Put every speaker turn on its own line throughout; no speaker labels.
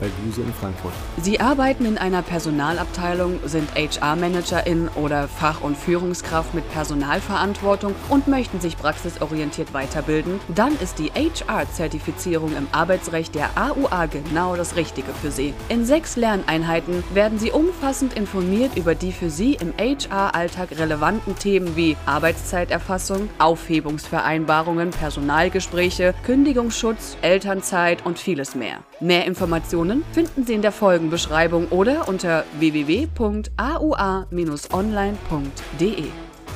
bei Guse in Frankfurt.
Sie arbeiten in einer Personalabteilung, sind HR-Managerin oder Fach- und Führungskraft mit Personalverantwortung und möchten sich praxisorientiert weiterbilden, dann ist die HR-Zertifizierung im Arbeitsrecht der AUA genau das Richtige für Sie. In sechs Lerneinheiten werden Sie umfassend informiert über die für Sie im HR-Alltag relevanten Themen wie Arbeitszeiterfassung, Aufhebungsvereinbarungen, Personalgespräche, Kündigungsschutz, Elternzeit und vieles mehr. Mehr Informationen finden Sie in der Folgenbeschreibung oder unter www.aua-online.de.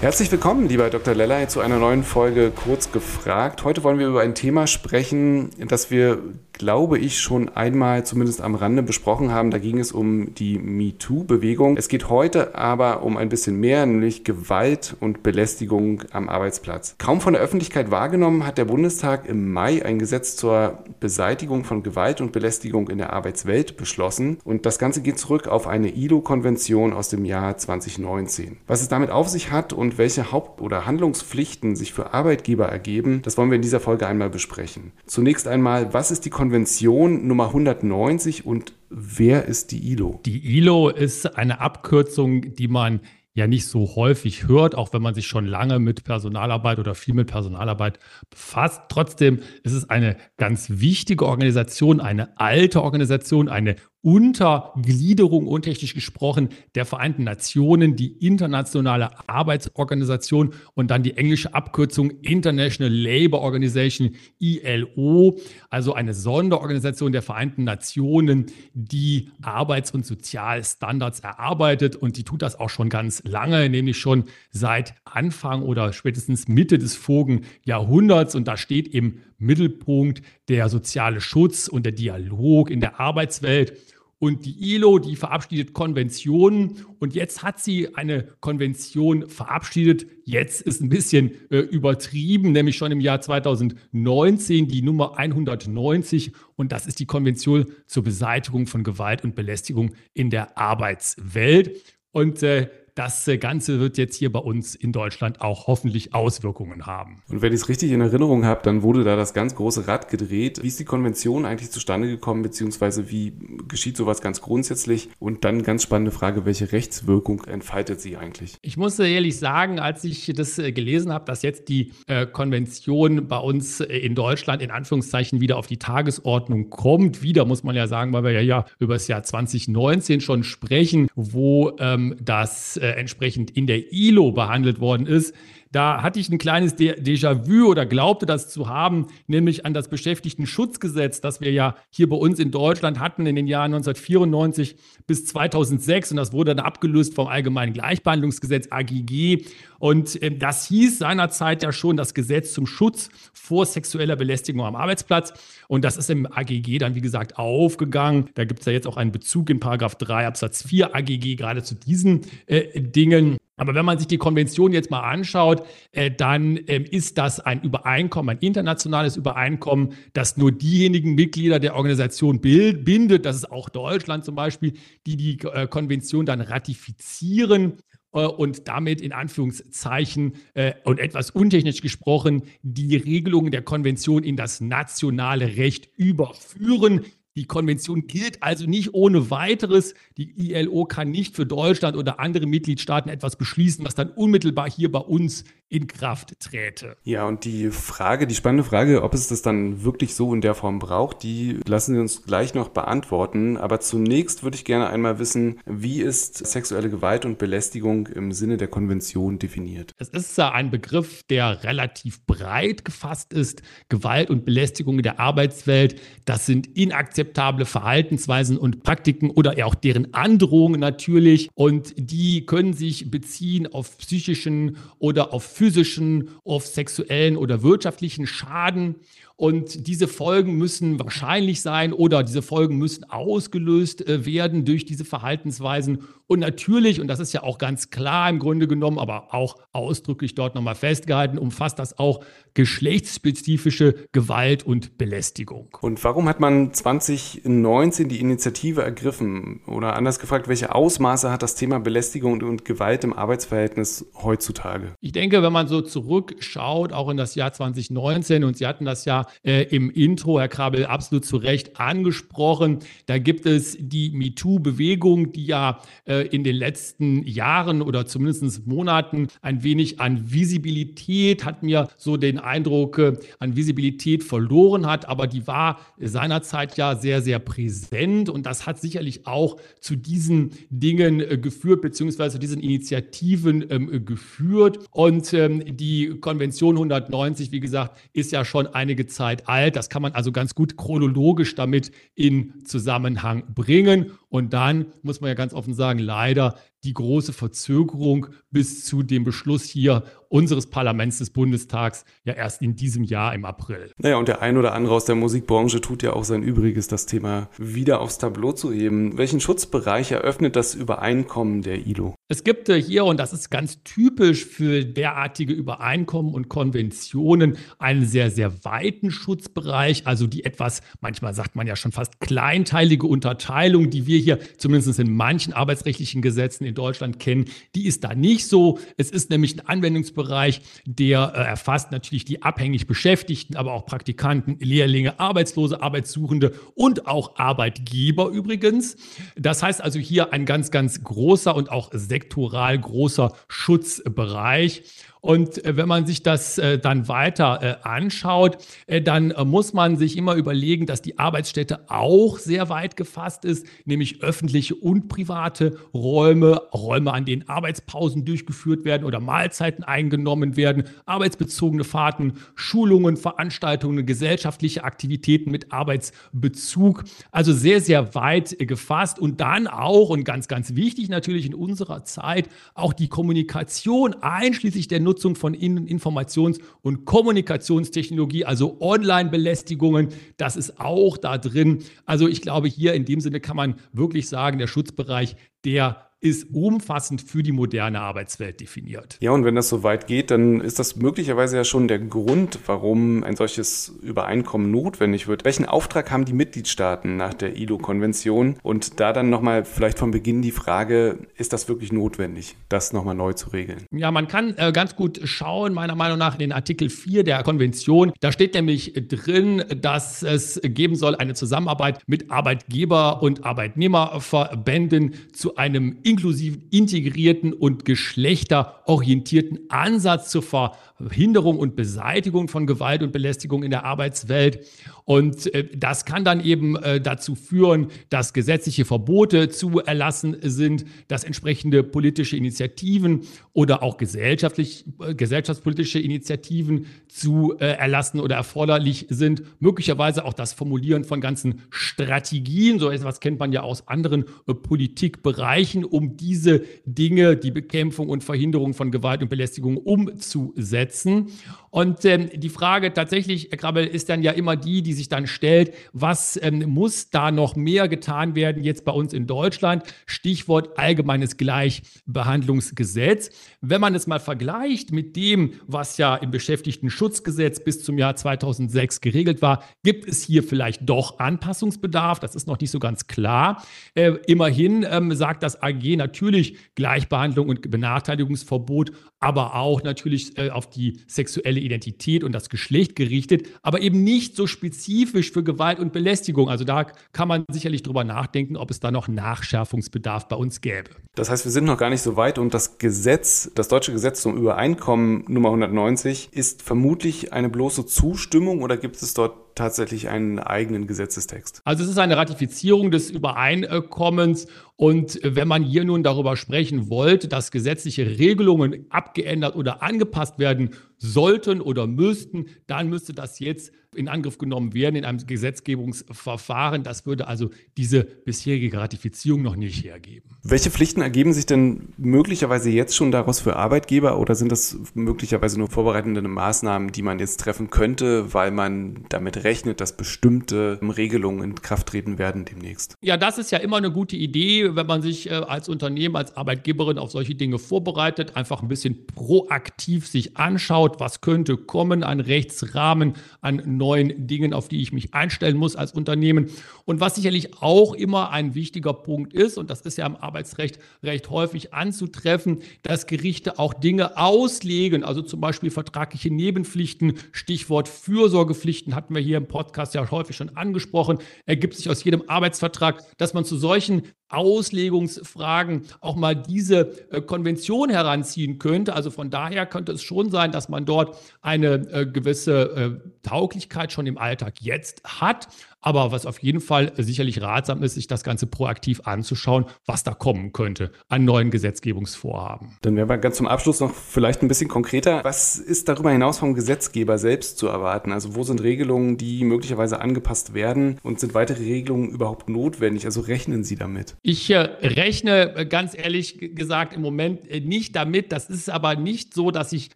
Herzlich willkommen, lieber Dr. Lellay, zu einer neuen Folge Kurz gefragt. Heute wollen wir über ein Thema sprechen, das wir, glaube ich, schon einmal zumindest am Rande besprochen haben. Da ging es um die MeToo-Bewegung. Es geht heute aber um ein bisschen mehr, nämlich Gewalt und Belästigung am Arbeitsplatz. Kaum von der Öffentlichkeit wahrgenommen hat der Bundestag im Mai ein Gesetz zur Beseitigung von Gewalt und Belästigung in der Arbeitswelt beschlossen. Und das Ganze geht zurück auf eine ILO-Konvention aus dem Jahr 2019. Was es damit auf sich hat und welche Haupt- oder Handlungspflichten sich für Arbeitgeber ergeben, das wollen wir in dieser Folge einmal besprechen. Zunächst einmal, was ist die Konvention Nummer 190 und wer ist die ILO?
Die ILO ist eine Abkürzung, die man ja nicht so häufig hört, auch wenn man sich schon lange mit Personalarbeit oder viel mit Personalarbeit befasst. Trotzdem ist es eine ganz wichtige Organisation, eine alte Organisation, eine Untergliederung, untechnisch gesprochen, der Vereinten Nationen, die internationale Arbeitsorganisation und dann die englische Abkürzung International Labour Organization, ILO, also eine Sonderorganisation der Vereinten Nationen, die Arbeits- und Sozialstandards erarbeitet und die tut das auch schon ganz lange, nämlich schon seit Anfang oder spätestens Mitte des vorigen Jahrhunderts und da steht im Mittelpunkt der soziale Schutz und der Dialog in der Arbeitswelt. Und die ILO, die verabschiedet Konventionen. Und jetzt hat sie eine Konvention verabschiedet. Jetzt ist ein bisschen äh, übertrieben, nämlich schon im Jahr 2019 die Nummer 190. Und das ist die Konvention zur Beseitigung von Gewalt und Belästigung in der Arbeitswelt. Und äh, das äh, Ganze wird jetzt hier bei uns in Deutschland auch hoffentlich Auswirkungen haben.
Und wenn ich es richtig in Erinnerung habe, dann wurde da das ganz große Rad gedreht. Wie ist die Konvention eigentlich zustande gekommen, beziehungsweise wie geschieht sowas ganz grundsätzlich? Und dann ganz spannende Frage, welche Rechtswirkung entfaltet sie eigentlich?
Ich muss ehrlich sagen, als ich das äh, gelesen habe, dass jetzt die äh, Konvention bei uns in Deutschland in Anführungszeichen wieder auf die Tagesordnung kommt, wieder muss man ja sagen, weil wir ja, ja über das Jahr 2019 schon sprechen, wo ähm, das entsprechend in der ILO behandelt worden ist. Da hatte ich ein kleines Déjà-vu oder glaubte das zu haben, nämlich an das Beschäftigtenschutzgesetz, das wir ja hier bei uns in Deutschland hatten in den Jahren 1994 bis 2006. Und das wurde dann abgelöst vom Allgemeinen Gleichbehandlungsgesetz AGG. Und äh, das hieß seinerzeit ja schon das Gesetz zum Schutz vor sexueller Belästigung am Arbeitsplatz. Und das ist im AGG dann, wie gesagt, aufgegangen. Da gibt es ja jetzt auch einen Bezug in Paragraph 3 Absatz 4 AGG gerade zu diesen äh, Dingen. Aber wenn man sich die Konvention jetzt mal anschaut, äh, dann ähm, ist das ein Übereinkommen, ein internationales Übereinkommen, das nur diejenigen Mitglieder der Organisation bild, bindet, das ist auch Deutschland zum Beispiel, die die äh, Konvention dann ratifizieren äh, und damit in Anführungszeichen äh, und etwas untechnisch gesprochen die Regelungen der Konvention in das nationale Recht überführen. Die Konvention gilt also nicht ohne weiteres. Die ILO kann nicht für Deutschland oder andere Mitgliedstaaten etwas beschließen, was dann unmittelbar hier bei uns in Kraft träte.
Ja, und die Frage, die spannende Frage, ob es das dann wirklich so in der Form braucht, die lassen wir uns gleich noch beantworten. Aber zunächst würde ich gerne einmal wissen, wie ist sexuelle Gewalt und Belästigung im Sinne der Konvention definiert?
Es ist ein Begriff, der relativ breit gefasst ist. Gewalt und Belästigung in der Arbeitswelt, das sind inakzeptable Verhaltensweisen und Praktiken oder auch deren Androhungen natürlich. Und die können sich beziehen auf psychischen oder auf physischen, auf sexuellen oder wirtschaftlichen Schaden. Und diese Folgen müssen wahrscheinlich sein oder diese Folgen müssen ausgelöst äh, werden durch diese Verhaltensweisen Und natürlich, und das ist ja auch ganz klar im Grunde genommen, aber auch ausdrücklich dort nochmal festgehalten, umfasst das auch geschlechtsspezifische Gewalt und Belästigung.
Und warum hat man 2019 die Initiative ergriffen? Oder anders gefragt, welche Ausmaße hat das Thema Belästigung und Gewalt im Arbeitsverhältnis heutzutage?
Ich denke, wenn man so zurückschaut, auch in das Jahr 2019, und Sie hatten das ja äh, im Intro, Herr Krabel, absolut zu Recht angesprochen, da gibt es die MeToo-Bewegung, die ja äh, in den letzten Jahren oder zumindest Monaten ein wenig an Visibilität, hat mir so den Eindruck, äh, an Visibilität verloren hat, aber die war seinerzeit ja sehr, sehr präsent. Und das hat sicherlich auch zu diesen Dingen äh, geführt, beziehungsweise diesen Initiativen ähm, geführt. Und ähm, die Konvention 190, wie gesagt, ist ja schon einige Zeit alt. Das kann man also ganz gut chronologisch damit in Zusammenhang bringen. Und dann muss man ja ganz offen sagen, leider die große Verzögerung bis zu dem Beschluss hier unseres Parlaments des Bundestags ja erst in diesem Jahr im April.
Naja, und der ein oder andere aus der Musikbranche tut ja auch sein Übriges, das Thema wieder aufs Tableau zu heben. Welchen Schutzbereich eröffnet das Übereinkommen der ILO?
Es gibt äh, hier, und das ist ganz typisch für derartige Übereinkommen und Konventionen, einen sehr, sehr weiten Schutzbereich, also die etwas, manchmal sagt man ja schon fast kleinteilige Unterteilung, die wir hier zumindest in manchen arbeitsrechtlichen Gesetzen in Deutschland kennen, die ist da nicht so. Es ist nämlich ein Anwendungsbereich, der äh, erfasst natürlich die abhängig Beschäftigten, aber auch Praktikanten, Lehrlinge, Arbeitslose, Arbeitssuchende und auch Arbeitgeber übrigens. Das heißt also hier ein ganz, ganz großer und auch sektoral großer Schutzbereich. Und äh, wenn man sich das äh, dann weiter äh, anschaut, dann muss man sich immer überlegen, dass die Arbeitsstätte auch sehr weit gefasst ist, nämlich öffentliche und private Räume, Räume, an denen Arbeitspausen durchgeführt werden oder Mahlzeiten eingenommen werden, arbeitsbezogene Fahrten, Schulungen, Veranstaltungen, gesellschaftliche Aktivitäten mit Arbeitsbezug. Also sehr, sehr weit gefasst und dann auch, und ganz, ganz wichtig natürlich in unserer Zeit, auch die Kommunikation einschließlich der Nutzung Nutzung von Informations- und Kommunikationstechnologie, also Online-Belästigungen, das ist auch da drin. Also ich glaube, hier in dem Sinne kann man wirklich sagen, der Schutzbereich, der ist umfassend für die moderne Arbeitswelt definiert.
Ja, und wenn das so weit geht, dann ist das möglicherweise ja schon der Grund, warum ein solches Übereinkommen notwendig wird. Welchen Auftrag haben die Mitgliedstaaten nach der ILO-Konvention? Und da dann nochmal vielleicht von Beginn die Frage, ist das wirklich notwendig, das nochmal neu zu regeln?
Ja, man kann äh, ganz gut schauen, meiner Meinung nach, in den Artikel 4 der Konvention. Da steht nämlich drin, dass es geben soll eine Zusammenarbeit mit Arbeitgeber- und Arbeitnehmerverbänden zu einem inklusiven, integrierten und geschlechterorientierten Ansatz zur Verhinderung und Beseitigung von Gewalt und Belästigung in der Arbeitswelt. Und äh, das kann dann eben äh, dazu führen, dass gesetzliche Verbote zu erlassen sind, dass entsprechende politische Initiativen oder auch gesellschaftlich, äh, gesellschaftspolitische Initiativen zu äh, erlassen oder erforderlich sind. Möglicherweise auch das Formulieren von ganzen Strategien, so etwas kennt man ja aus anderen äh, Politikbereichen, um diese Dinge, die Bekämpfung und Verhinderung von Gewalt und Belästigung umzusetzen. Und ähm, die Frage tatsächlich, Herr Krabbel, ist dann ja immer die, die sich dann stellt, was ähm, muss da noch mehr getan werden jetzt bei uns in Deutschland? Stichwort allgemeines Gleichbehandlungsgesetz. Wenn man es mal vergleicht mit dem, was ja im Beschäftigtenschutzgesetz bis zum Jahr 2006 geregelt war, gibt es hier vielleicht doch Anpassungsbedarf. Das ist noch nicht so ganz klar. Äh, immerhin ähm, sagt das AG natürlich Gleichbehandlung und Benachteiligungsverbot, aber auch natürlich äh, auf die sexuelle Identität und das Geschlecht gerichtet, aber eben nicht so spezifisch für Gewalt und Belästigung. Also da kann man sicherlich drüber nachdenken, ob es da noch Nachschärfungsbedarf bei uns gäbe.
Das heißt, wir sind noch gar nicht so weit und das Gesetz, das deutsche Gesetz zum Übereinkommen Nummer 190 ist vermutlich eine bloße Zustimmung oder gibt es dort tatsächlich einen eigenen Gesetzestext?
Also es ist eine Ratifizierung des Übereinkommens und wenn man hier nun darüber sprechen wollte, dass gesetzliche Regelungen abgeändert oder angepasst werden sollten oder müssten, dann müsste das jetzt in Angriff genommen werden in einem Gesetzgebungsverfahren. Das würde also diese bisherige Ratifizierung noch nicht hergeben.
Welche Pflichten ergeben sich denn möglicherweise jetzt schon daraus für Arbeitgeber oder sind das möglicherweise nur vorbereitende Maßnahmen, die man jetzt treffen könnte, weil man damit rechnet, dass bestimmte Regelungen in Kraft treten werden demnächst?
Ja, das ist ja immer eine gute Idee, wenn man sich äh, als Unternehmen, als Arbeitgeberin auf solche Dinge vorbereitet, einfach ein bisschen proaktiv sich anschaut, was könnte kommen an Rechtsrahmen, an neuen Dingen, auf die ich mich einstellen muss als Unternehmen. Und was sicherlich auch immer ein wichtiger Punkt ist, und das ist ja im Arbeitsrecht recht häufig anzutreffen, dass Gerichte auch Dinge auslegen, also zum Beispiel vertragliche Nebenpflichten, Stichwort Fürsorgepflichten hatten wir hier im Podcast ja häufig schon angesprochen, ergibt sich aus jedem Arbeitsvertrag, dass man zu solchen Auslegungsfragen auch mal diese äh, Konvention heranziehen könnte. Also von daher könnte es schon sein, dass man dort eine äh, gewisse äh, Tauglichkeit schon im Alltag jetzt hat. Aber was auf jeden Fall sicherlich ratsam ist, sich das Ganze proaktiv anzuschauen, was da kommen könnte an neuen Gesetzgebungsvorhaben.
Dann wären wir ganz zum Abschluss noch vielleicht ein bisschen konkreter. Was ist darüber hinaus vom Gesetzgeber selbst zu erwarten? Also wo sind Regelungen, die möglicherweise angepasst werden und sind weitere Regelungen überhaupt notwendig? Also rechnen Sie damit?
Ich äh, rechne äh, ganz ehrlich gesagt im Moment äh, nicht damit. Das ist aber nicht so, dass ich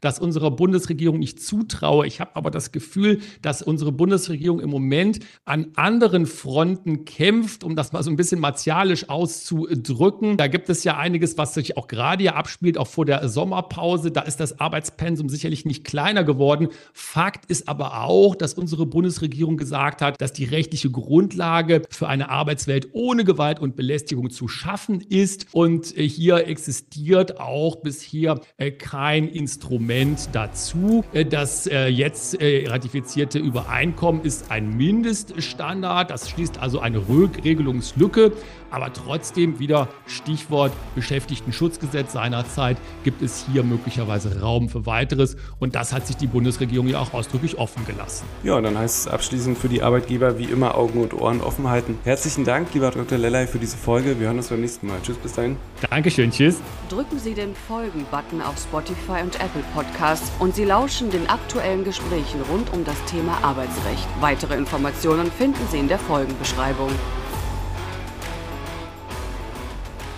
das unserer Bundesregierung nicht zutraue. Ich habe aber das Gefühl, dass unsere Bundesregierung im Moment an anderen Fronten kämpft, um das mal so ein bisschen martialisch auszudrücken. Da gibt es ja einiges, was sich auch gerade hier abspielt, auch vor der Sommerpause. Da ist das Arbeitspensum sicherlich nicht kleiner geworden. Fakt ist aber auch, dass unsere Bundesregierung gesagt hat, dass die rechtliche Grundlage für eine Arbeitswelt ohne Gewalt und Belästigung zu schaffen ist. Und hier existiert auch bisher äh, kein Instrument dazu. Äh, das äh, jetzt ratifizierte Übereinkommen ist ein Mindeststandard Standard. Das schließt also eine Regelungslücke. Aber trotzdem wieder Stichwort Beschäftigtenschutzgesetz seinerzeit gibt es hier möglicherweise Raum für weiteres. Und das hat sich die Bundesregierung ja auch ausdrücklich offen gelassen.
Ja, und dann heißt es abschließend für die Arbeitgeber wie immer Augen und Ohren offen halten. Herzlichen Dank, lieber Dr. Lellay, für diese Folge. Wir hören uns beim nächsten Mal. Tschüss, bis dahin.
Dankeschön, tschüss.
Drücken Sie den Folgen-Button auf Spotify und Apple Podcasts und Sie lauschen den aktuellen Gesprächen rund um das Thema Arbeitsrecht. Weitere Informationen finden Sie in der Folgenbeschreibung.